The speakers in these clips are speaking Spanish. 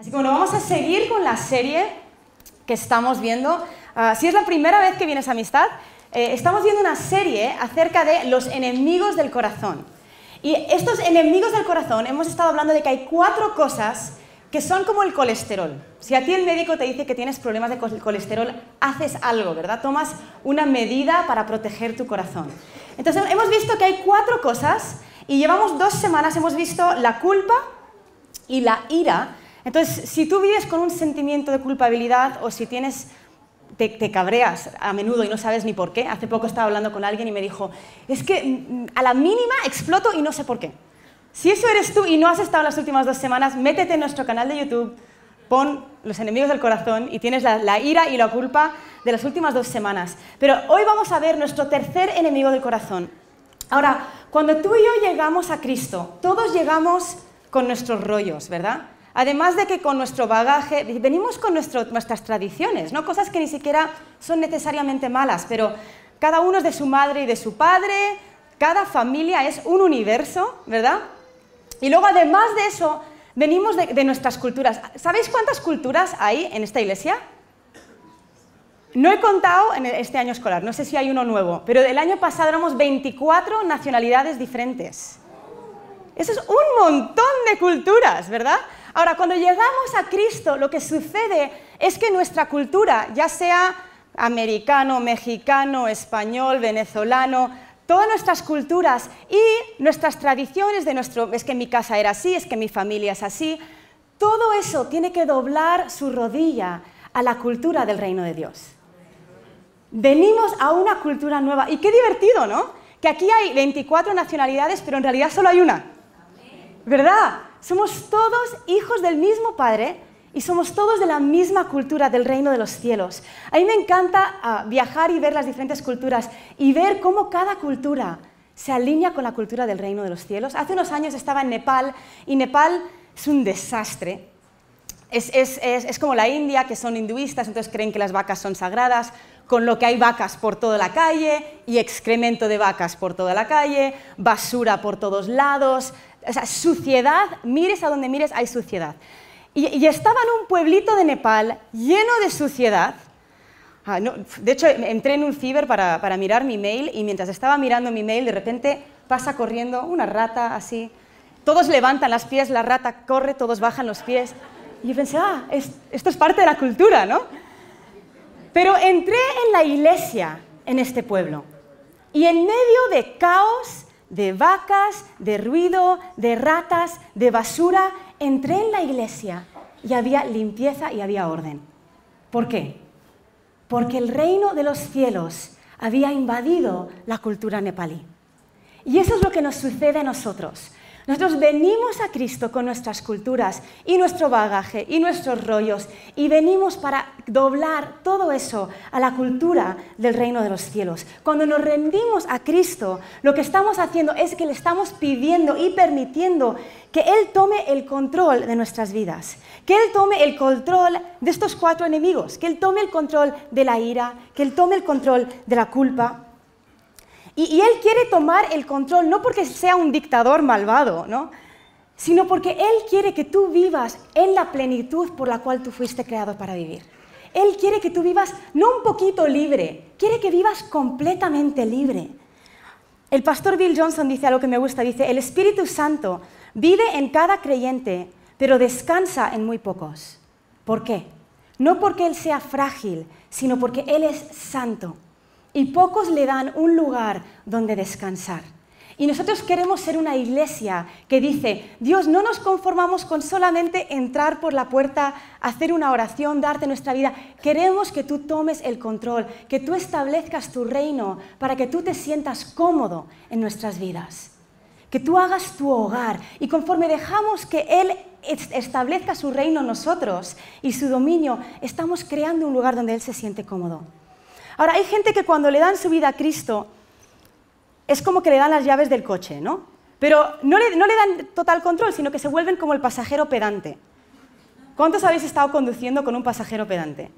Así que bueno, vamos a seguir con la serie que estamos viendo. Ah, si es la primera vez que vienes a Amistad, eh, estamos viendo una serie acerca de los enemigos del corazón. Y estos enemigos del corazón, hemos estado hablando de que hay cuatro cosas que son como el colesterol. Si a ti el médico te dice que tienes problemas de colesterol, haces algo, ¿verdad? Tomas una medida para proteger tu corazón. Entonces, hemos visto que hay cuatro cosas y llevamos dos semanas, hemos visto la culpa y la ira, entonces, si tú vives con un sentimiento de culpabilidad o si tienes, te, cabreas a menudo y no sabes ni por qué, hace poco estaba hablando con alguien y me dijo, es que mm, a la mínima exploto y no sé por qué. Si eso eres tú y no has estado las últimas dos semanas, métete en nuestro canal de YouTube, pon los enemigos del corazón y tienes la, la, ira y la culpa de las últimas dos semanas. Pero hoy vamos a ver nuestro tercer enemigo del corazón. Ahora, cuando tú y yo llegamos a Cristo, todos llegamos con nuestros rollos, ¿verdad? Además de que con nuestro bagaje, venimos con nuestras tradiciones, ¿no? cosas que ni siquiera son necesariamente malas, pero cada uno es de su madre y de su padre, cada familia es un universo, ¿verdad? Y luego además de eso, venimos de, de nuestras culturas. ¿Sabéis cuántas culturas hay en esta iglesia? No he contado en este año escolar, no sé si hay uno nuevo, pero el año pasado éramos 24 nacionalidades diferentes. Eso es un montón de culturas, ¿verdad? Ahora, cuando llegamos a Cristo, lo que sucede es que nuestra cultura, ya sea americano, mexicano, español, venezolano, todas nuestras culturas y nuestras tradiciones de nuestro, es que mi casa era así, es que mi familia es así, todo eso tiene que doblar su rodilla a la cultura del reino de Dios. Venimos a una cultura nueva y qué divertido, ¿no? Que aquí hay 24 nacionalidades, pero en realidad solo hay una. ¿Verdad? Somos todos hijos del mismo Padre y somos todos de la misma cultura del reino de los cielos. A mí me encanta ah, viajar y ver las diferentes culturas y ver cómo cada cultura se alinea con la cultura del reino de los cielos. Hace unos años estaba en Nepal y Nepal es un desastre. Es, es, como la India, que son hinduistas, entonces creen que las vacas son sagradas, con lo que hay vacas por toda la calle y excremento de vacas por toda la calle, basura por todos lados, o sea, suciedad, mires a donde mires, hay suciedad. Y, estaba en un pueblito de Nepal lleno de suciedad. Ah, de hecho, entré en un ciber para, mirar mi mail y mientras estaba mirando mi mail, de repente pasa corriendo una rata así. Todos levantan las pies, la rata corre, todos bajan los pies. Y yo pensé, ah, esto es parte de la cultura, ¿no? Pero entré en la iglesia en este pueblo y en medio de caos de vacas, de ruido, de ratas, de basura, entré en la iglesia y había limpieza y había orden. ¿Por qué? Porque el reino de los cielos había invadido la cultura nepalí. Y eso es lo que nos sucede a nosotros. Nosotros venimos a Cristo con nuestras culturas y nuestro bagaje y nuestros rollos y venimos para doblar todo eso a la cultura del reino de los cielos. Cuando nos rendimos a Cristo, lo que estamos haciendo es que le estamos pidiendo y permitiendo que Él tome el control de nuestras vidas, que Él tome el control de estos cuatro enemigos, que Él tome el control de la ira, que Él tome el control de la culpa y, Él quiere tomar el control, no porque sea un dictador malvado, ¿no? sino porque Él quiere que tú vivas en la plenitud por la cual tú fuiste creado para vivir. Él quiere que tú vivas no un poquito libre, quiere que vivas completamente libre. El pastor Bill Johnson dice algo que me gusta, dice, el Espíritu Santo vive en cada creyente, pero descansa en muy pocos. ¿Por qué? No porque Él sea frágil, sino porque Él es santo y pocos le dan un lugar donde descansar. Y nosotros queremos ser una iglesia que dice, Dios, no nos conformamos con solamente entrar por la puerta, hacer una oración, darte nuestra vida. Queremos que tú tomes el control, que tú establezcas tu reino para que tú te sientas cómodo en nuestras vidas. Que tú hagas tu hogar y conforme dejamos que Él establezca su reino nosotros y su dominio, estamos creando un lugar donde Él se siente cómodo. Ahora, hay gente que cuando le dan su vida a Cristo, es como que le dan las llaves del coche, ¿no? Pero no le, dan total control, sino que se vuelven como el pasajero pedante. ¿Cuántos habéis estado conduciendo con un pasajero pedante?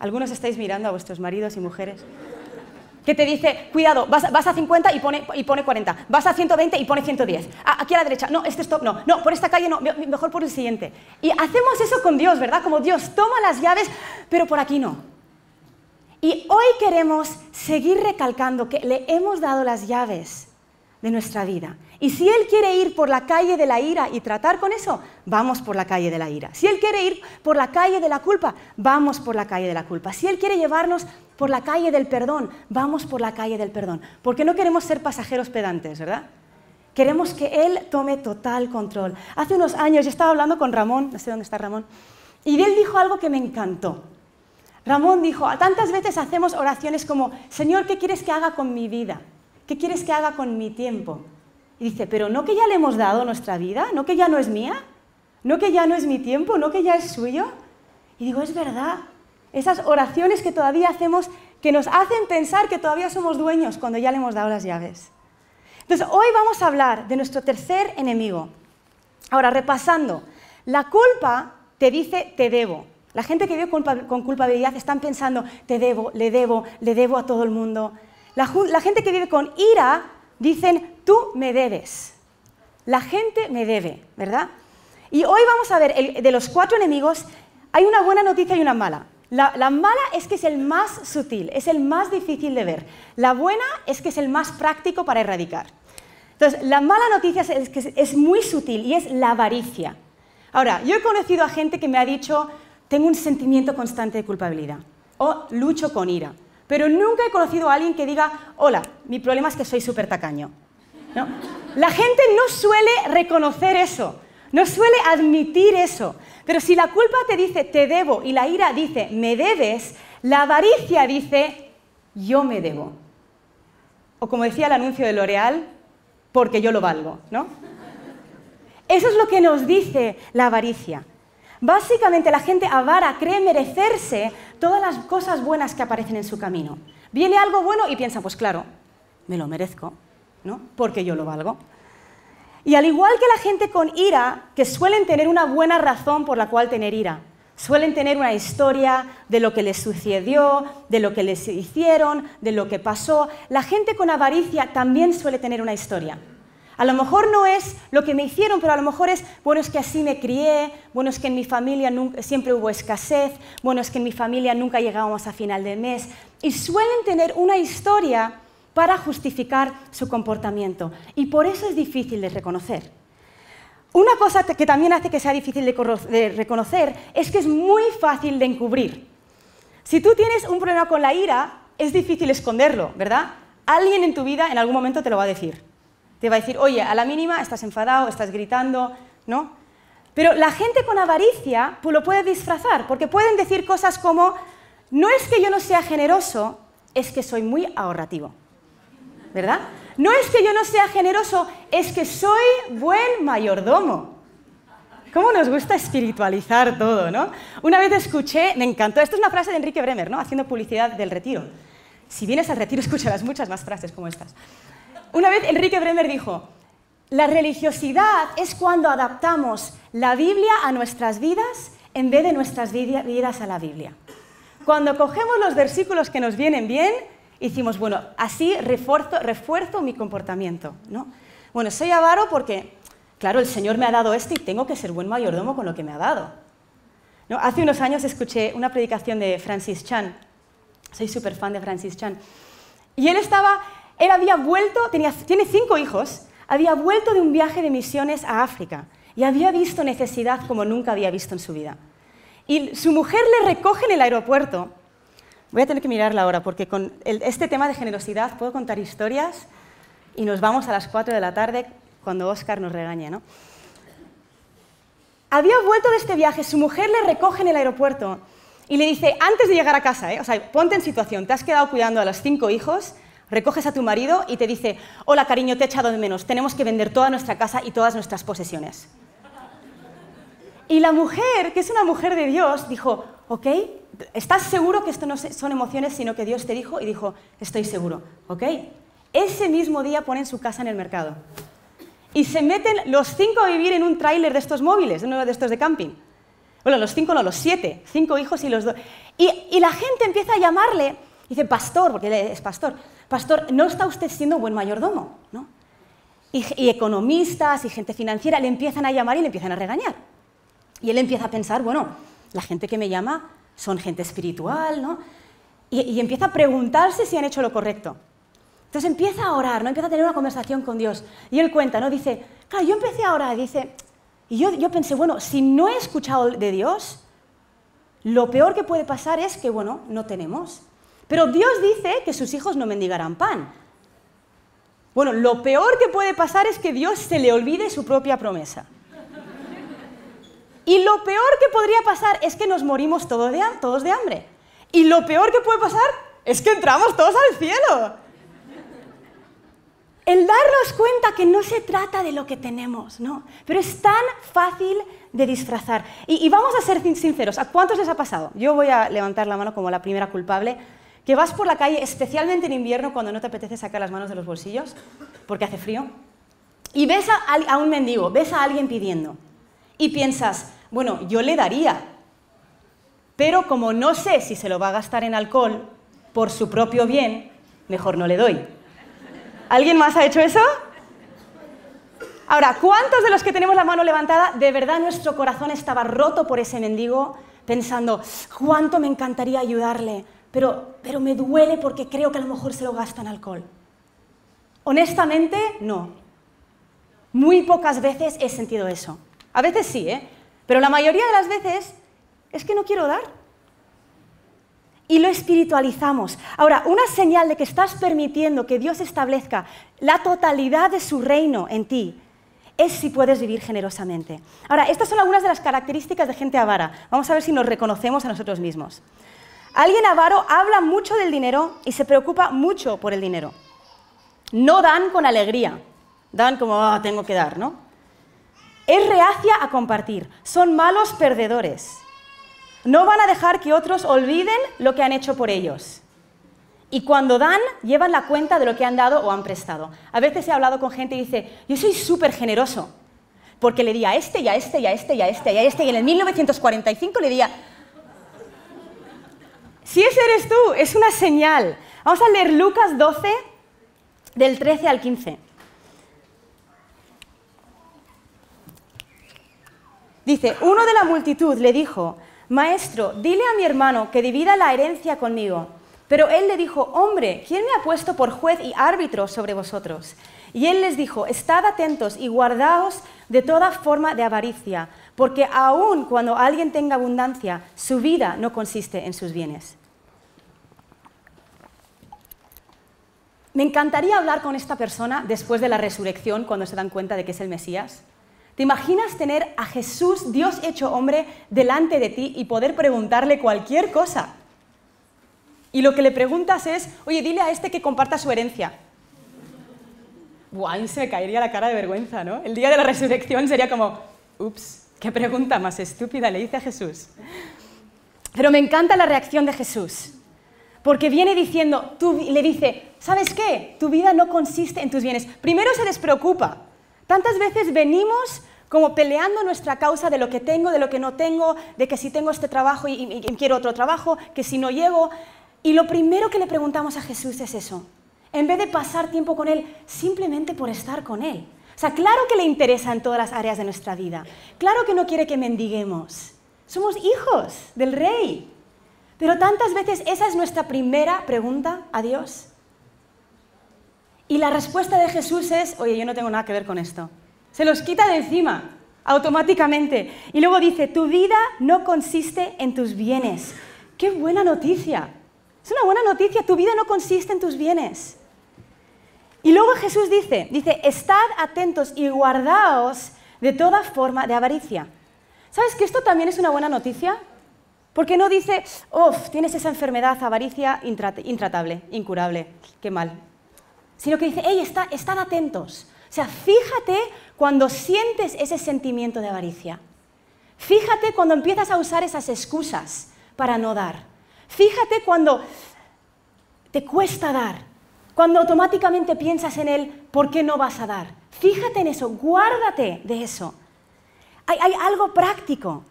Algunos estáis mirando a vuestros maridos y mujeres. que te dice, cuidado, vas, a 50 y pone, y pone 40, vas a 120 y pone 110, ah, aquí a la derecha, no, este stop, no, no, por esta calle no, mejor por el siguiente. Y hacemos eso con Dios, ¿verdad? Como Dios toma las llaves, pero por aquí no. Y hoy queremos seguir recalcando que le hemos dado las llaves de nuestra vida. Y si Él quiere ir por la calle de la ira y tratar con eso, vamos por la calle de la ira. Si Él quiere ir por la calle de la culpa, vamos por la calle de la culpa. Si Él quiere llevarnos por la calle del perdón, vamos por la calle del perdón. Porque no queremos ser pasajeros pedantes, ¿verdad? Queremos que Él tome total control. Hace unos años yo estaba hablando con Ramón, no sé dónde está Ramón, y él dijo algo que me encantó. Ramón dijo, tantas veces hacemos oraciones como, Señor, ¿qué quieres que haga con mi vida? ¿Qué quieres que haga con mi tiempo? Y dice, pero no que ya le hemos dado nuestra vida, no que ya no es mía, no que ya no es mi tiempo, no que ya es suyo. Y digo, es verdad, esas oraciones que todavía hacemos que nos hacen pensar que todavía somos dueños cuando ya le hemos dado las llaves. Entonces, hoy vamos a hablar de nuestro tercer enemigo. Ahora, repasando, la culpa te dice te debo. La gente que vive con culpabilidad están pensando te debo, le debo, le debo a todo el mundo. La, gente que vive con ira dicen tú me debes. La gente me debe, ¿verdad? Y hoy vamos a ver, de los cuatro enemigos, hay una buena noticia y una mala. La, mala es que es el más sutil, es el más difícil de ver. La buena es que es el más práctico para erradicar. Entonces, la mala noticia es que es muy sutil y es la avaricia. Ahora, yo he conocido a gente que me ha dicho, tengo un sentimiento constante de culpabilidad o lucho con ira, pero nunca he conocido a alguien que diga, hola, mi problema es que soy súper tacaño. La gente no suele reconocer eso, no suele admitir eso. Pero si la culpa te dice te debo y la ira dice me debes, la avaricia dice yo me debo. O como decía el anuncio de L'Oreal, porque yo lo valgo, ¿no? Eso es lo que nos dice la avaricia. Básicamente la gente avara cree merecerse todas las cosas buenas que aparecen en su camino. Viene algo bueno y piensa, pues claro, me lo merezco, ¿no? Porque yo lo valgo. Y al igual que la gente con ira, que suelen tener una buena razón por la cual tener ira, suelen tener una historia de lo que les sucedió, de lo que les hicieron, de lo que pasó, la gente con avaricia también suele tener una historia. A lo mejor no es lo que me hicieron, pero a lo mejor es, bueno, es que así me crié, bueno, es que en mi familia siempre hubo escasez, bueno, es que en mi familia nunca llegábamos a final del mes. Y suelen tener una historia para justificar su comportamiento. Y por eso es difícil de reconocer. Una cosa que también hace que sea difícil de reconocer es que es muy fácil de encubrir. Si tú tienes un problema con la ira, es difícil esconderlo, ¿verdad? Alguien en tu vida en algún momento te lo va a decir. Te va a decir, oye, a la mínima estás enfadado, estás gritando, ¿no? Pero la gente con avaricia pues lo puede disfrazar, porque pueden decir cosas como, no es que yo no sea generoso, es que soy muy ahorrativo. ¿verdad? No es que yo no sea generoso, es que soy buen mayordomo. ¿Cómo nos gusta espiritualizar todo, no? Una vez escuché, me encantó, esta es una frase de Enrique Bremer, ¿no? Haciendo publicidad del retiro. Si vienes al retiro, escucharás muchas más frases como estas. Una vez Enrique Bremer dijo, la religiosidad es cuando adaptamos la Biblia a nuestras vidas en vez de nuestras vidas a la Biblia. Cuando cogemos los versículos que nos vienen bien hicimos, bueno, así refuerzo, refuerzo mi comportamiento, ¿no? Bueno, soy avaro porque, claro, el Señor me ha dado esto y tengo que ser buen mayordomo con lo que me ha dado. ¿No? Hace unos años escuché una predicación de Francis Chan, soy súper fan de Francis Chan, y él estaba, él había vuelto, tenía, tiene cinco hijos, había vuelto de un viaje de misiones a África y había visto necesidad como nunca había visto en su vida. Y su mujer le recoge en el aeropuerto Voy a tener que mirarla ahora porque con este tema de generosidad puedo contar historias y nos vamos a las 4 de la tarde cuando Oscar nos regañe. ¿no? Había vuelto de este viaje, su mujer le recoge en el aeropuerto y le dice, antes de llegar a casa, ¿eh? o sea, ponte en situación, te has quedado cuidando a los cinco hijos, recoges a tu marido y te dice, hola cariño, te he echado de menos, tenemos que vender toda nuestra casa y todas nuestras posesiones. Y la mujer, que es una mujer de Dios, dijo, ok, ¿estás seguro que esto no son emociones, sino que Dios te dijo? Y dijo, estoy seguro, ¿ok? Ese mismo día ponen su casa en el mercado. Y se meten los cinco a vivir en un tráiler de estos móviles, uno de estos de camping. Bueno, los cinco no, los siete, cinco hijos y los dos. Y, y la gente empieza a llamarle Dice, pastor, porque él es pastor, pastor, ¿no está usted siendo buen mayordomo? ¿no? Y, y, economistas y gente financiera le empiezan a llamar y le empiezan a regañar. Y él empieza a pensar, bueno, la gente que me llama son gente espiritual, ¿no? Y, y empieza a preguntarse si han hecho lo correcto. Entonces empieza a orar, ¿no? Empieza a tener una conversación con Dios. Y él cuenta, ¿no? Dice, claro, yo empecé a orar, dice, y yo, yo pensé, bueno, si no he escuchado de Dios, lo peor que puede pasar es que, bueno, no tenemos. Pero Dios dice que sus hijos no mendigarán pan. Bueno, lo peor que puede pasar es que Dios se le olvide su propia promesa. Y lo peor que podría pasar es que nos morimos todos de, todos de hambre. Y lo peor que puede pasar es que entramos todos al cielo el darnos cuenta que no se trata de lo que tenemos, ¿no? Pero es tan fácil de disfrazar. Y, vamos a ser sinceros, ¿a cuántos les ha pasado? Yo voy a levantar la mano como la primera culpable, que vas por la calle, especialmente en invierno, cuando no te apetece sacar las manos de los bolsillos, porque hace frío, y ves a, un mendigo, ves a alguien pidiendo, y piensas, bueno, yo le daría, pero como no sé si se lo va a gastar en alcohol por su propio bien, mejor no le doy. ¿Alguien más ha hecho eso? Ahora, ¿cuántos de los que tenemos la mano levantada, de verdad nuestro corazón estaba roto por ese mendigo, pensando, cuánto me encantaría ayudarle, pero, pero me duele porque creo que a lo mejor se lo gasta en alcohol? Honestamente, no. Muy pocas veces he sentido eso. A veces sí, ¿eh? Pero la mayoría de las veces es que no quiero dar y lo espiritualizamos. Ahora, una señal de que estás permitiendo que Dios establezca la totalidad de su reino en ti es si puedes vivir generosamente. Ahora, estas son algunas de las características de gente avara. Vamos a ver si nos reconocemos a nosotros mismos. Alguien avaro habla mucho del dinero y se preocupa mucho por el dinero. No dan con alegría, dan como, ah, tengo que dar, ¿no? Es reacia a compartir, son malos perdedores. No van a dejar que otros olviden lo que han hecho por ellos. Y cuando dan, llevan la cuenta de lo que han dado o han prestado. A veces he hablado con gente y dice, yo soy súper generoso, porque le di a este y a este y a este y a este y a este, y en el 1945 le di a... Si ese eres tú, es una señal. Vamos a leer Lucas 12, del 13 al 15. Dice, uno de la multitud le dijo, Maestro, dile a mi hermano que divida la herencia conmigo. Pero él le dijo, hombre, ¿quién me ha puesto por juez y árbitro sobre vosotros? Y él les dijo, estad atentos y guardaos de toda forma de avaricia, porque aun cuando alguien tenga abundancia, su vida no consiste en sus bienes. Me encantaría hablar con esta persona después de la resurrección, cuando se dan cuenta de que es el Mesías. ¿Te imaginas tener a Jesús, Dios hecho hombre, delante de ti y poder preguntarle cualquier cosa? Y lo que le preguntas es, oye, dile a este que comparta su herencia. Buah, se caería la cara de vergüenza, ¿no? El día de la resurrección sería como, ups, qué pregunta más estúpida le hice a Jesús. Pero me encanta la reacción de Jesús, porque viene diciendo, tú, le dice, ¿sabes qué? Tu vida no consiste en tus bienes. Primero se despreocupa. Tantas veces venimos como peleando nuestra causa de lo que tengo, de lo que no tengo, de que si tengo este trabajo y, quiero otro trabajo, que si no llego. Y lo primero que le preguntamos a Jesús es eso, en vez de pasar tiempo con Él simplemente por estar con Él. O sea, claro que le interesa en todas las áreas de nuestra vida, claro que no quiere que mendiguemos. Somos hijos del Rey. Pero tantas veces esa es nuestra primera pregunta a Dios. Y la respuesta de Jesús es, oye, yo no tengo nada que ver con esto. Se los quita de encima, automáticamente. Y luego dice, tu vida no consiste en tus bienes. ¡Qué buena noticia! Es una buena noticia, tu vida no consiste en tus bienes. Y luego Jesús dice, dice, estad atentos y guardaos de toda forma de avaricia. ¿Sabes que esto también es una buena noticia? Porque no dice, uff, tienes esa enfermedad, avaricia intratable, incurable, qué mal. Sino que dice, hey, estad atentos. O sea, fíjate cuando sientes ese sentimiento de avaricia. Fíjate cuando empiezas a usar esas excusas para no dar. Fíjate cuando te cuesta dar, cuando automáticamente piensas en él, ¿por qué no vas a dar? Fíjate en eso, guárdate de eso. Hay, hay algo práctico,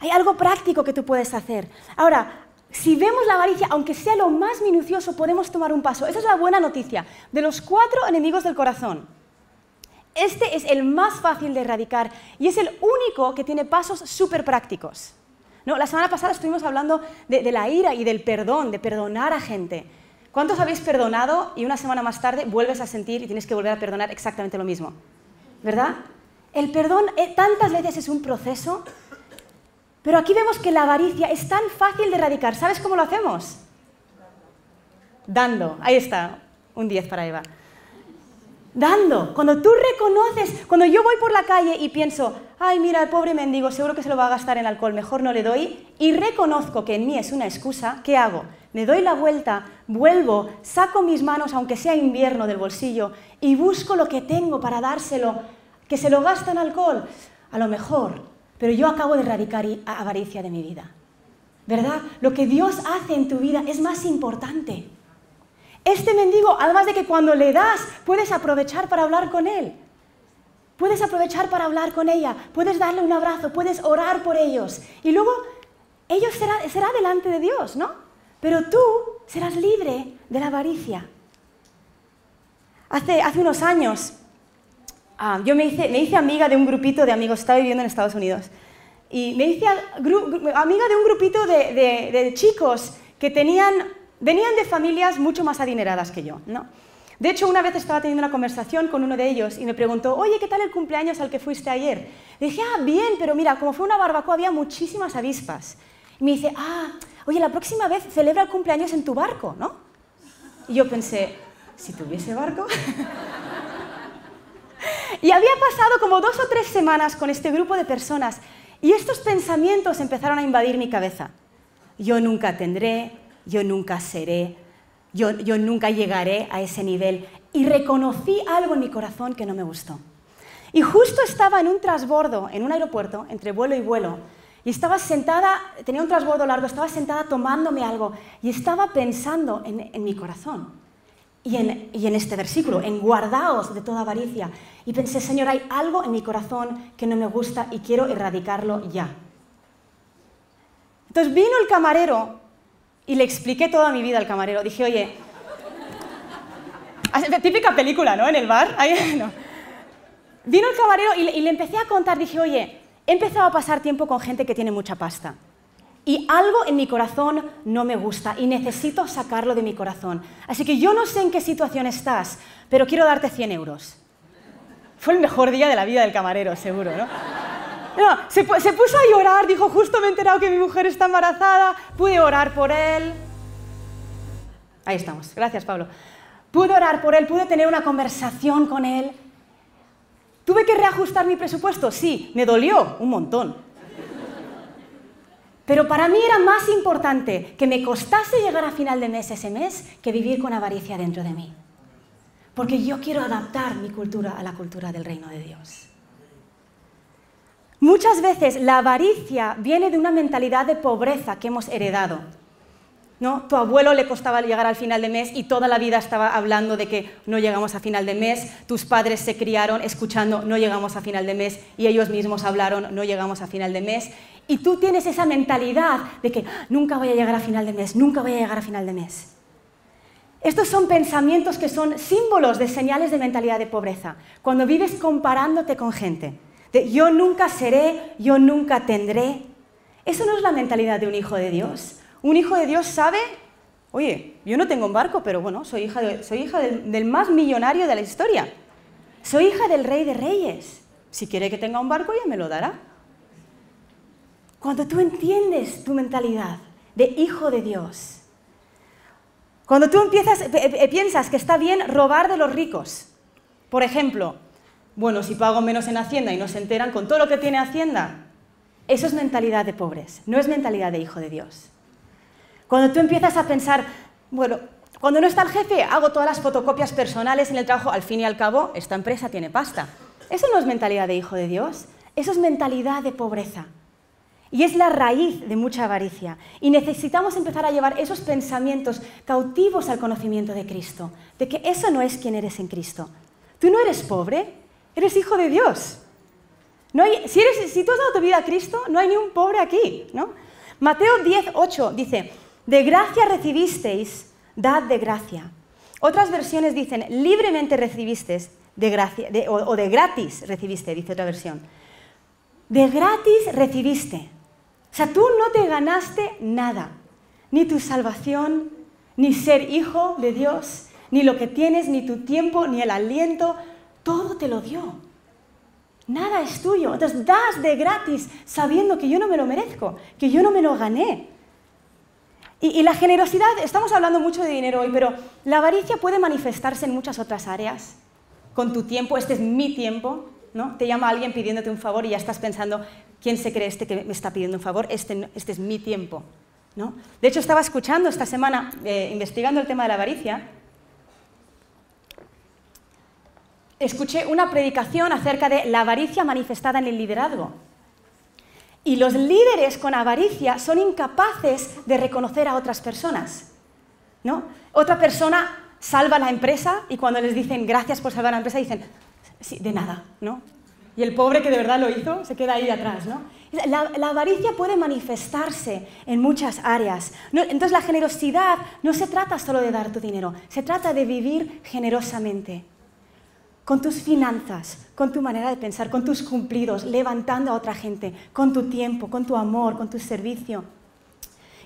hay algo práctico que tú puedes hacer. Ahora, si vemos la avaricia, aunque sea lo más minucioso, podemos tomar un paso. Esa es la buena noticia. De los cuatro enemigos del corazón, este es el más fácil de erradicar y es el único que tiene pasos súper prácticos. No, la semana pasada estuvimos hablando de, la ira y del perdón, de perdonar a gente. ¿Cuántos habéis perdonado y una semana más tarde vuelves a sentir y tienes que volver a perdonar exactamente lo mismo? ¿Verdad? El perdón eh, tantas veces es un proceso, pero aquí vemos que la avaricia es tan fácil de erradicar. ¿Sabes cómo lo hacemos? Dando. Ahí está, un 10 para Eva dando. Cuando tú reconoces, cuando yo voy por la calle y pienso, ay, mira, el pobre mendigo, seguro que se lo va a gastar en alcohol, mejor no le doy, y reconozco que en mí es una excusa, ¿qué hago? Me doy la vuelta, vuelvo, saco mis manos, aunque sea invierno, del bolsillo, y busco lo que tengo para dárselo, que se lo gasta en alcohol. A lo mejor, pero yo acabo de erradicar avaricia de mi vida. ¿Verdad? Lo que Dios hace en tu vida es más importante. Este mendigo, además de que cuando le das, puedes aprovechar para hablar con él. Puedes aprovechar para hablar con ella, puedes darle un abrazo, puedes orar por ellos. Y luego, ellos será, será delante de Dios, ¿no? Pero tú serás libre de la avaricia. Hace, hace unos años, ah, yo me hice, me hice, amiga de un grupito de amigos, estaba viviendo en Estados Unidos, y me hice amiga de un grupito de, chicos que tenían venían de familias mucho más adineradas que yo. ¿no? De hecho, una vez estaba teniendo una conversación con uno de ellos y me preguntó, oye, ¿qué tal el cumpleaños al que fuiste ayer? Le dije, ah, bien, pero mira, como fue una barbacoa había muchísimas avispas. Y me dice, ah, oye, la próxima vez celebra el cumpleaños en tu barco, ¿no? Y yo pensé, si tuviese barco... y había pasado como dos o tres semanas con este grupo de personas y estos pensamientos empezaron a invadir mi cabeza. Yo nunca tendré, yo nunca seré, yo, nunca llegaré a ese nivel. Y reconocí algo en mi corazón que no me gustó. Y justo estaba en un transbordo, en un aeropuerto, entre vuelo y vuelo, y estaba sentada, tenía un transbordo largo, estaba sentada tomándome algo y estaba pensando en, mi corazón y en, y en, este versículo, en guardaos de toda avaricia. Y pensé, Señor, hay algo en mi corazón que no me gusta y quiero erradicarlo ya. Entonces vino el camarero y le expliqué toda mi vida al camarero. Dije, oye, típica película, ¿no? En el bar. Vino el camarero y le, empecé a contar, dije, oye, he empezado a pasar tiempo con gente que tiene mucha pasta. Y algo en mi corazón no me gusta y necesito sacarlo de mi corazón. Así que yo no sé en qué situación estás, pero quiero darte 100 euros. Fue el mejor día de la vida del camarero, seguro, ¿no? No, se, se, puso a llorar, dijo, justo me he enterado que mi mujer está embarazada, pude orar por él. Ahí estamos, gracias Pablo. Pude orar por él, pude tener una conversación con él. ¿Tuve que reajustar mi presupuesto? Sí, me dolió un montón. Pero para mí era más importante que me costase llegar a final de mes ese mes que vivir con avaricia dentro de mí. Porque yo quiero adaptar mi cultura a la cultura del reino de Dios. Muchas veces la avaricia viene de una mentalidad de pobreza que hemos heredado. ¿No? Tu abuelo le costaba llegar al final de mes y toda la vida estaba hablando de que no llegamos a final de mes. Tus padres se criaron escuchando no llegamos a final de mes y ellos mismos hablaron no llegamos a final de mes. Y tú tienes esa mentalidad de que ah, nunca voy a llegar a final de mes, nunca voy a llegar a final de mes. Estos son pensamientos que son símbolos de señales de mentalidad de pobreza. Cuando vives comparándote con gente yo nunca seré, yo nunca tendré. Eso no es la mentalidad de un hijo de Dios. Un hijo de Dios sabe, oye, yo no tengo un barco, pero bueno, soy hija, soy hija del, del más millonario de la historia. Soy hija del rey de reyes. Si quiere que tenga un barco, ya me lo dará. Cuando tú entiendes tu mentalidad de hijo de Dios, cuando tú empiezas, piensas que está bien robar de los ricos, por ejemplo, bueno, si pago menos en Hacienda y no se enteran con todo lo que tiene Hacienda, eso es mentalidad de pobres, no es mentalidad de hijo de Dios. Cuando tú empiezas a pensar, bueno, cuando no está el jefe, hago todas las fotocopias personales en el trabajo, al fin y al cabo, esta empresa tiene pasta. Eso no es mentalidad de hijo de Dios, eso es mentalidad de pobreza. Y es la raíz de mucha avaricia. Y necesitamos empezar a llevar esos pensamientos cautivos al conocimiento de Cristo, de que eso no es quien eres en Cristo. Tú no eres pobre, Eres hijo de Dios. No hay, si, tú has dado tu vida a Cristo, no hay ni un pobre aquí. ¿no? Mateo 10, 8 dice, De gracia recibisteis, dad de gracia. Otras versiones dicen, libremente recibisteis, de gracia, o, o de gratis recibiste, dice otra versión. De gratis recibiste. O sea, tú no te ganaste nada, ni tu salvación, ni ser hijo de Dios, ni lo que tienes, ni tu tiempo, ni el aliento, todo te lo dio. Nada es tuyo. Entonces das de gratis sabiendo que yo no me lo merezco, que yo no me lo gané. Y, la generosidad, estamos hablando mucho de dinero hoy, pero la avaricia puede manifestarse en muchas otras áreas. Con tu tiempo, este es mi tiempo, ¿no? Te llama alguien pidiéndote un favor y ya estás pensando, ¿quién se cree este que me está pidiendo un favor? Este, este es mi tiempo. ¿no? De hecho, estaba escuchando esta semana, eh, investigando el tema de la avaricia, escuché una predicación acerca de la avaricia manifestada en el liderazgo. Y los líderes con avaricia son incapaces de reconocer a otras personas. ¿no? Otra persona salva la empresa y cuando les dicen gracias por salvar la empresa dicen, sí, de nada. ¿no? Y el pobre que de verdad lo hizo se queda ahí atrás. ¿no? La, avaricia puede manifestarse en muchas áreas. entonces la generosidad no se trata solo de dar tu dinero, se trata de vivir generosamente con tus finanzas, con tu manera de pensar, con tus cumplidos, levantando a otra gente, con tu tiempo, con tu amor, con tu servicio.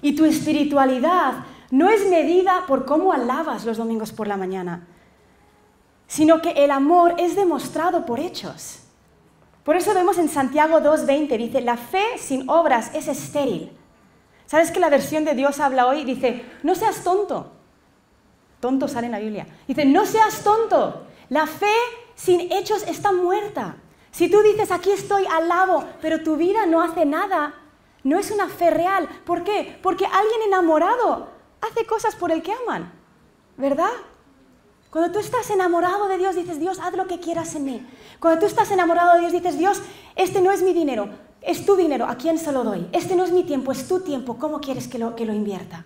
Y tu espiritualidad no es medida por cómo alabas los domingos por la mañana, sino que el amor es demostrado por hechos. Por eso vemos en Santiago 2.20, dice, la fe sin obras es estéril. ¿Sabes que la versión de Dios habla hoy? Dice, no seas tonto. Tonto sale en la Biblia. Dice, no seas tonto. La fe sin hechos está muerta. Si tú dices, aquí estoy, alabo, pero tu vida no hace nada, no es una fe real. ¿Por qué? Porque alguien enamorado hace cosas por el que aman, ¿verdad? Cuando tú estás enamorado de Dios, dices, Dios, haz lo que quieras en mí. Cuando tú estás enamorado de Dios, dices, Dios, este no es mi dinero, es tu dinero, ¿a quién se lo doy? Este no es mi tiempo, es tu tiempo, ¿cómo quieres que lo, que lo invierta?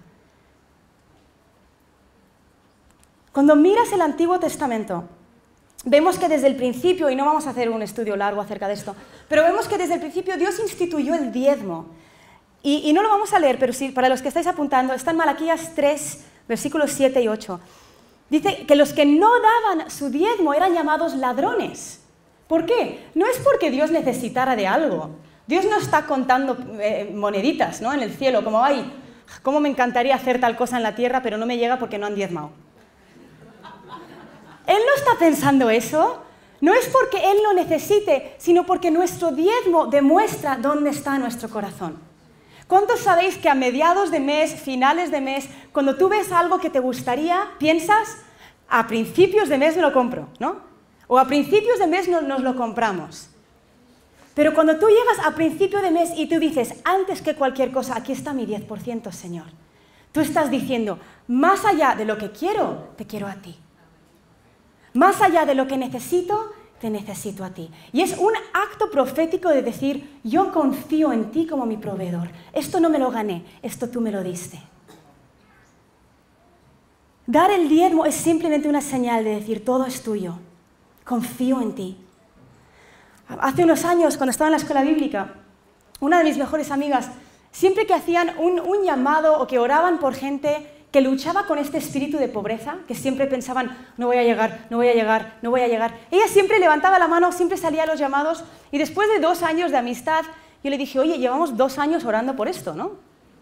Cuando miras el Antiguo Testamento, vemos que desde el principio, y no vamos a hacer un estudio largo acerca de esto, pero vemos que desde el principio Dios instituyó el diezmo. Y, no lo vamos a leer, pero sí, para los que estáis apuntando, está en Malaquías 3, versículos 7 y 8. Dice que los que no daban su diezmo eran llamados ladrones. ¿Por qué? No es porque Dios necesitara de algo. Dios no está contando eh, moneditas ¿no? en el cielo, como, ay, cómo me encantaría hacer tal cosa en la tierra, pero no me llega porque no han diezmado. Él no está pensando eso. No es porque Él lo necesite, sino porque nuestro diezmo demuestra dónde está nuestro corazón. ¿Cuántos sabéis que a mediados de mes, finales de mes, cuando tú ves algo que te gustaría, piensas, a principios de mes me lo compro, ¿no? O a principios de mes nos, lo compramos. Pero cuando tú llegas a principio de mes y tú dices, antes que cualquier cosa, aquí está mi 10%, Señor. Tú estás diciendo, más allá de lo que quiero, te quiero a ti. Más allá de lo que necesito, te necesito a ti. Y es un acto profético de decir, yo confío en ti como mi proveedor. Esto no me lo gané, esto tú me lo diste. Dar el diezmo es simplemente una señal de decir, todo es tuyo, confío en ti. Hace unos años, cuando estaba en la escuela bíblica, una de mis mejores amigas, siempre que hacían un, llamado o que oraban por gente, que luchaba con este espíritu de pobreza, que siempre pensaban, no voy a llegar, no voy a llegar, no voy a llegar. Ella siempre levantaba la mano, siempre salía a los llamados, y después de dos años de amistad, yo le dije, oye, llevamos dos años orando por esto, ¿no?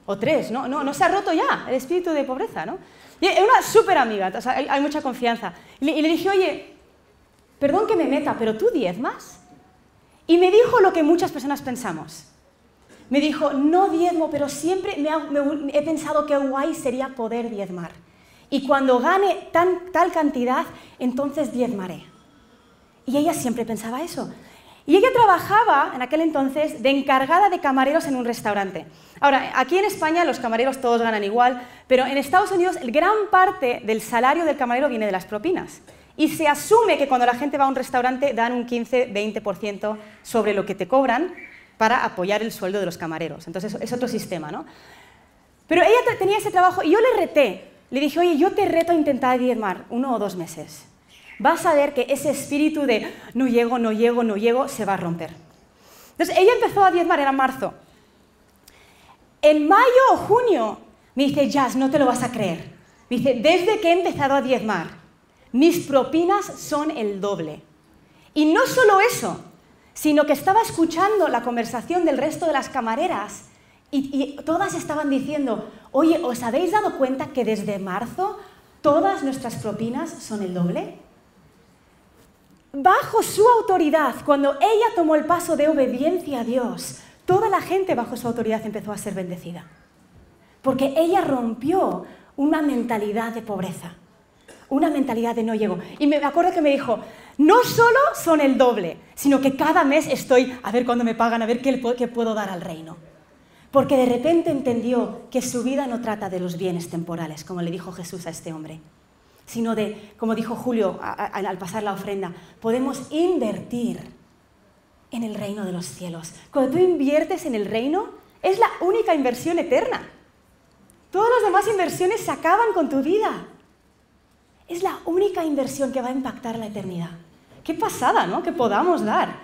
O tres, ¿no? No, no se ha roto ya el espíritu de pobreza, ¿no? Y es una súper amiga, hay, mucha confianza. Y le, y le dije, oye, perdón que me meta, pero tú diezmas. Y me dijo lo que muchas personas pensamos me dijo, no diezmo, pero siempre me, he pensado que guay sería poder diezmar. Y cuando gane tal cantidad, entonces diezmaré. Y ella siempre pensaba eso. Y ella trabajaba en aquel entonces de encargada de camareros en un restaurante. Ahora, aquí en España los camareros todos ganan igual, pero en Estados Unidos gran parte del salario del camarero viene de las propinas. Y se asume que cuando la gente va a un restaurante dan un 15-20% sobre lo que te cobran, para apoyar el sueldo de los camareros. Entonces es otro sistema, ¿no? Pero ella tenía ese trabajo y yo le reté. Le dije, oye, yo te reto a intentar diezmar uno o dos meses. Vas a ver que ese espíritu de no llego, no llego, no llego, se va a romper. Entonces ella empezó a diezmar, era marzo. En mayo o junio Me dice, Jazz, no te lo vas a creer. Me dice, desde que he empezado a diezmar, mis propinas son el doble. Y no solo eso, sino que estaba escuchando la conversación del resto de las camareras y, todas estaban diciendo, oye, ¿os habéis dado cuenta que desde marzo todas nuestras propinas son el doble? Bajo su autoridad, cuando ella tomó el paso de obediencia a Dios, toda la gente bajo su autoridad empezó a ser bendecida. Porque ella rompió una mentalidad de pobreza, una mentalidad de no llego. Y me acuerdo que me dijo, no solo son el doble, sino que cada mes estoy a ver cuándo me pagan, a ver qué, puedo dar al reino. Porque de repente entendió que su vida no trata de los bienes temporales, como le dijo Jesús a este hombre, sino de, como dijo Julio al pasar la ofrenda, podemos invertir en el reino de los cielos. Cuando tú inviertes en el reino, es la única inversión eterna. Todas las demás inversiones se acaban con tu vida. Es la única inversión que va a impactar la eternidad. Qué pasada, ¿no? Que podamos dar,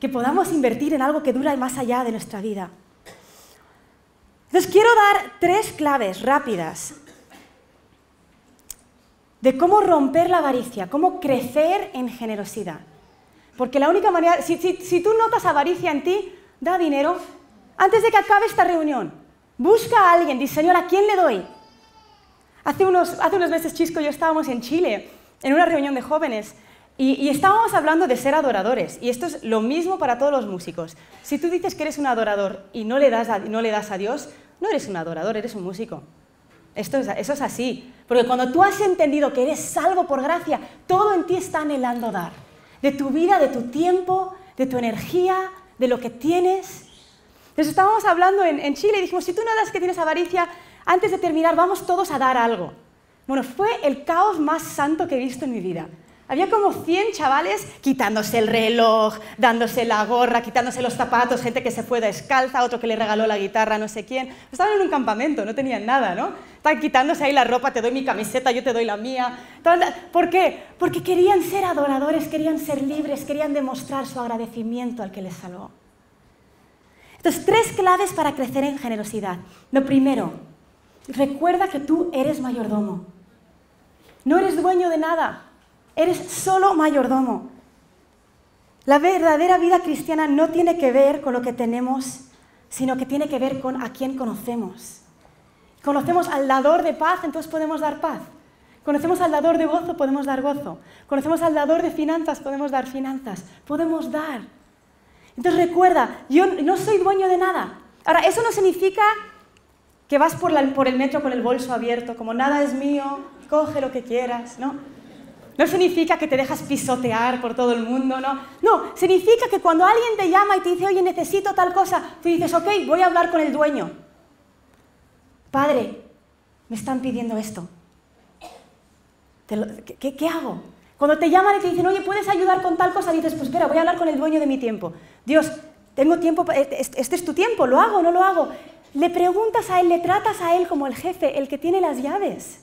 que podamos invertir en algo que dura más allá de nuestra vida. Entonces quiero dar tres claves rápidas de cómo romper la avaricia, cómo crecer en generosidad. Porque la única manera, si, si, tú notas avaricia en ti, da dinero antes de que acabe esta reunión. Busca a alguien, dice, Señor, ¿a quién le doy? Hace unos, hace unos meses, Chisco y yo estábamos en Chile, en una reunión de jóvenes, y, estábamos hablando de ser adoradores. Y esto es lo mismo para todos los músicos. Si tú dices que eres un adorador y no le das a, no le das a Dios, no eres un adorador, eres un músico. Esto es, eso es así. Porque cuando tú has entendido que eres salvo por gracia, todo en ti está anhelando dar. De tu vida, de tu tiempo, de tu energía, de lo que tienes. Entonces estábamos hablando en, en Chile y dijimos, si tú no das que tienes avaricia, antes de terminar, vamos todos a dar algo. Bueno, fue el caos más santo que he visto en mi vida. Había como 100 chavales quitándose el reloj, dándose la gorra, quitándose los zapatos, gente que se fue descalza, otro que le regaló la guitarra, no sé quién. Estaban en un campamento, no tenían nada, ¿no? Estaban quitándose ahí la ropa, te doy mi camiseta, yo te doy la mía. ¿Por qué? Porque querían ser adoradores, querían ser libres, querían demostrar su agradecimiento al que les salvó. Entonces, tres claves para crecer en generosidad. Lo primero, Recuerda que tú eres mayordomo. No eres dueño de nada, eres solo mayordomo. La verdadera vida cristiana no tiene que ver con lo que tenemos, sino que tiene que ver con a quién conocemos. Conocemos al dador de paz, entonces podemos dar paz. Conocemos al dador de gozo, podemos dar gozo. Conocemos al dador de finanzas, podemos dar finanzas. Podemos dar. Entonces recuerda, yo no soy dueño de nada. Ahora, eso no significa que vas por, el metro con el bolso abierto, como nada es mío, coge lo que quieras, ¿no? No significa que te dejas pisotear por todo el mundo, ¿no? No, significa que cuando alguien te llama y te dice, oye, necesito tal cosa, tú dices, ok, voy a hablar con el dueño. Padre, me están pidiendo esto. ¿Qué, ¿Qué, hago? Cuando te llaman y te dicen, oye, ¿puedes ayudar con tal cosa? Dices, pues espera, voy a hablar con el dueño de mi tiempo. Dios, tengo tiempo, este, este es tu tiempo, ¿lo hago no lo hago? Le preguntas a Él, le tratas a Él como el jefe, el que tiene las llaves.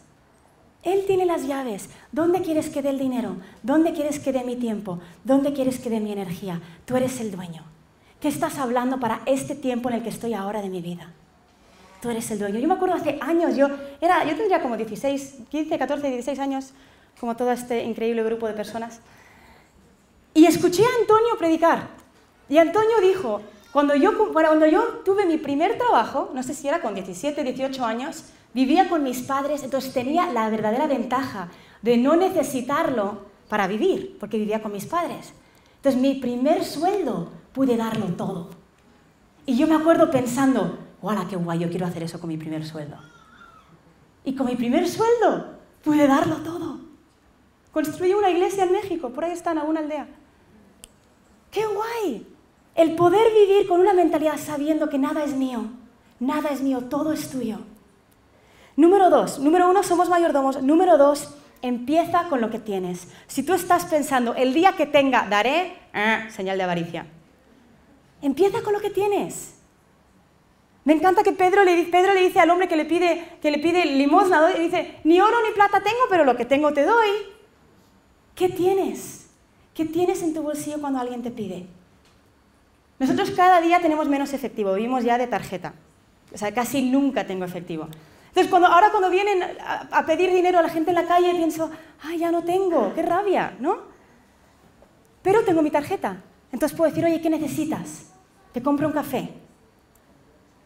Él tiene las llaves. ¿Dónde quieres que dé el dinero? ¿Dónde quieres que dé mi tiempo? ¿Dónde quieres que dé mi energía? Tú eres el dueño. ¿Qué estás hablando para este tiempo en el que estoy ahora de mi vida? Tú eres el dueño. Yo me acuerdo hace años, yo, era, yo tendría como 16, 15, 14, 16 años, como todo este increíble grupo de personas. Y escuché a Antonio predicar. Y Antonio dijo, cuando yo, cuando yo tuve mi primer trabajo, no sé si era con 17, 18 años, vivía con mis padres, entonces tenía la verdadera ventaja de no necesitarlo para vivir, porque vivía con mis padres. Entonces mi primer sueldo pude darlo todo. Y yo me acuerdo pensando, ¡hola, qué guay! Yo quiero hacer eso con mi primer sueldo. Y con mi primer sueldo pude darlo todo. Construí una iglesia en México, por ahí está en alguna aldea. ¡Qué guay! El poder vivir con una mentalidad sabiendo que nada es mío, nada es mío, todo es tuyo. Número dos, número uno, somos mayordomos. Número dos, empieza con lo que tienes. Si tú estás pensando, el día que tenga, daré, ah, señal de avaricia. Empieza con lo que tienes. Me encanta que Pedro le, Pedro le dice al hombre que le pide, que le pide limosna, y dice, ni oro ni plata tengo, pero lo que tengo te doy. ¿Qué tienes? ¿Qué tienes en tu bolsillo cuando alguien te pide? Nosotros cada día tenemos menos efectivo, vivimos ya de tarjeta. O sea, casi nunca tengo efectivo. Entonces, cuando, ahora cuando vienen a, a pedir dinero a la gente en la calle, pienso, ay, ya no tengo, qué rabia, ¿no? Pero tengo mi tarjeta. Entonces puedo decir, oye, ¿qué necesitas? Te compro un café,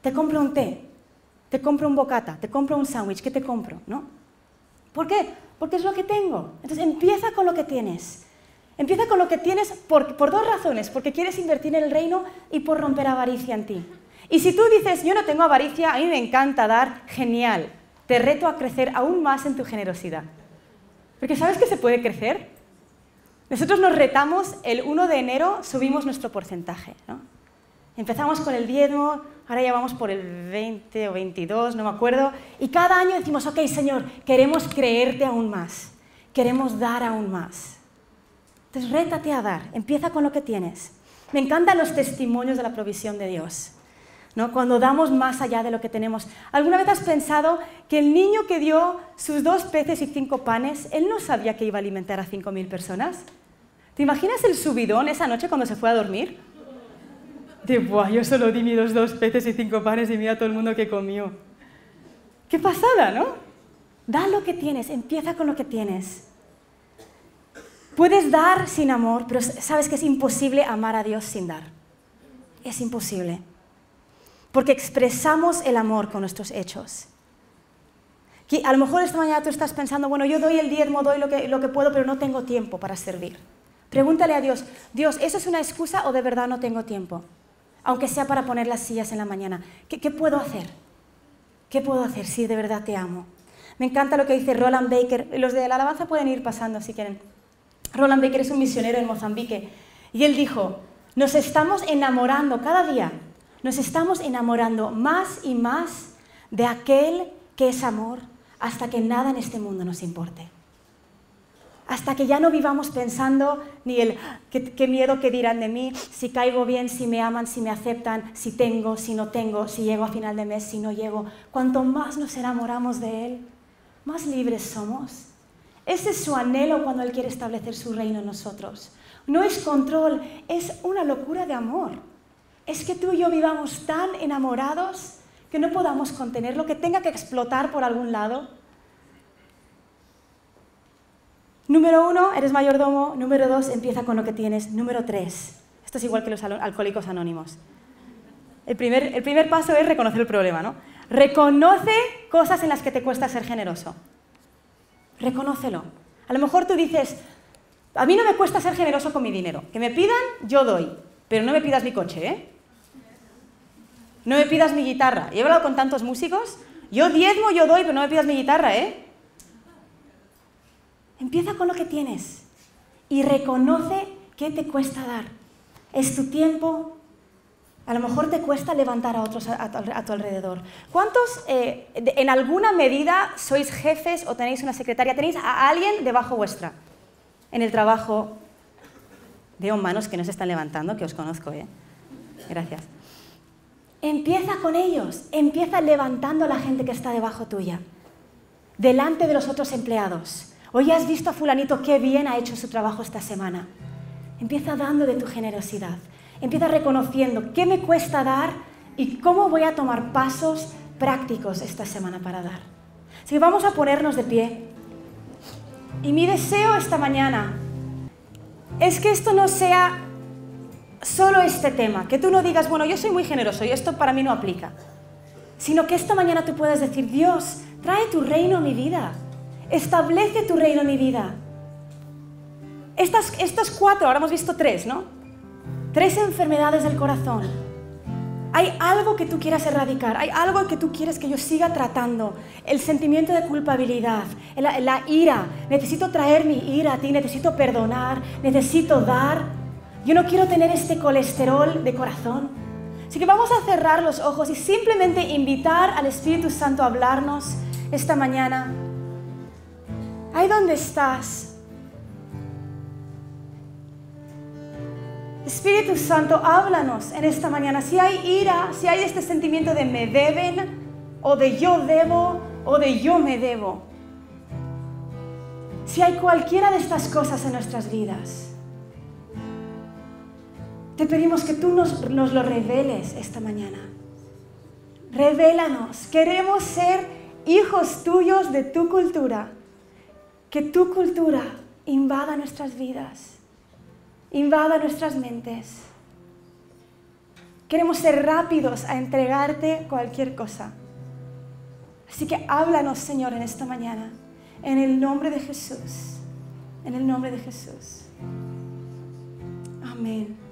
te compro un té, te compro un bocata, te compro un sándwich, ¿qué te compro? ¿No? ¿Por qué? Porque es lo que tengo. Entonces empieza con lo que tienes. Empieza con lo que tienes por, por dos razones, porque quieres invertir en el reino y por romper avaricia en ti. Y si tú dices, yo no tengo avaricia, a mí me encanta dar, genial. Te reto a crecer aún más en tu generosidad. Porque ¿sabes que se puede crecer? Nosotros nos retamos, el 1 de enero subimos nuestro porcentaje. ¿no? Empezamos con el diezmo, ahora ya vamos por el 20 o 22, no me acuerdo, y cada año decimos, ok, Señor, queremos creerte aún más, queremos dar aún más. Entonces, rétate a dar, empieza con lo que tienes. Me encantan los testimonios de la provisión de Dios. ¿no? Cuando damos más allá de lo que tenemos. ¿Alguna vez has pensado que el niño que dio sus dos peces y cinco panes, él no sabía que iba a alimentar a cinco mil personas? ¿Te imaginas el subidón esa noche cuando se fue a dormir? De, Buah, yo solo di mis dos peces y cinco panes y mira todo el mundo que comió. Qué pasada, ¿no? Da lo que tienes, empieza con lo que tienes. Puedes dar sin amor, pero sabes que es imposible amar a Dios sin dar. Es imposible. Porque expresamos el amor con nuestros hechos. a lo mejor esta mañana tú estás pensando, bueno, yo doy el diezmo, doy lo que, lo que puedo, pero no tengo tiempo para servir. Pregúntale a Dios, Dios, ¿eso es una excusa o de verdad no tengo tiempo? Aunque sea para poner las sillas en la mañana. ¿Qué, qué puedo hacer? ¿Qué puedo hacer si de verdad te amo? Me encanta lo que dice Roland Baker. Los de la alabanza pueden ir pasando si quieren. Roland Baker es un misionero en Mozambique y él dijo, nos estamos enamorando cada día, nos estamos enamorando más y más de aquel que es amor hasta que nada en este mundo nos importe. Hasta que ya no vivamos pensando ni el qué, miedo que dirán de mí, si caigo bien, si me aman, si me aceptan, si tengo, si no tengo, si llego a final de mes, si no llego. Cuanto más nos enamoramos de Él, más libres somos. Ese es su anhelo cuando Él quiere establecer su reino en nosotros. No es control, es una locura de amor. Es que tú y yo vivamos tan enamorados que no podamos contenerlo, que tenga que explotar por algún lado. Número uno, eres mayordomo. Número dos, empieza con lo que tienes. Número tres, esto es igual que los alcohólicos anónimos. El primer, el primer paso es reconocer el problema, ¿no? Reconoce cosas en las que te cuesta ser generoso. Reconócelo. A lo mejor tú dices, a mí no me cuesta ser generoso con mi dinero. Que me pidan, yo doy. Pero no me pidas mi coche, ¿eh? No me pidas mi guitarra. he hablado con tantos músicos. Yo diezmo, yo doy, pero no me pidas mi guitarra, ¿eh? Empieza con lo que tienes y reconoce qué te cuesta dar. Es tu tiempo. A lo mejor te cuesta levantar a otros a, tu, alrededor. ¿Cuántos eh, en alguna medida sois jefes o tenéis una secretaria? ¿Tenéis a alguien debajo vuestra? En el trabajo. Veo manos que no se están levantando, que os conozco, ¿eh? Gracias. Empieza con ellos, empieza levantando a la gente que está debajo tuya, delante de los otros empleados. Hoy has visto a fulanito qué bien ha hecho su trabajo esta semana. Empieza dando de tu generosidad, empieza reconociendo qué me cuesta dar y cómo voy a tomar pasos prácticos esta semana para dar. Así vamos a ponernos de pie. Y mi deseo esta mañana es que esto no sea solo este tema, que tú no digas, bueno, yo soy muy generoso y esto para mí no aplica, sino que esta mañana tú puedas decir, Dios, trae tu reino a mi vida, establece tu reino en mi vida. Estas, estas cuatro, ahora hemos visto tres, ¿no? Tres enfermedades del corazón. Hay algo que tú quieras erradicar, hay algo que tú quieres que yo siga tratando. El sentimiento de culpabilidad, la, ira. Necesito traer mi ira a ti, necesito perdonar, necesito dar. Yo no quiero tener este colesterol de corazón. Así que vamos a cerrar los ojos y simplemente invitar al Espíritu Santo a hablarnos esta mañana. Ahí donde estás. Espíritu Santo, háblanos en esta mañana. Si hay ira, si hay este sentimiento de me deben, o de yo debo, o de yo me debo. Si hay cualquiera de estas cosas en nuestras vidas. Te pedimos que tú nos, lo reveles esta mañana. Revélanos. Queremos ser hijos tuyos de tu cultura, que tu cultura invada nuestras vidas, invada nuestras mentes. Queremos ser rápidos a entregarte cualquier cosa. Así que háblanos, Señor, en esta mañana, en el nombre de Jesús, en el nombre de Jesús. Amén.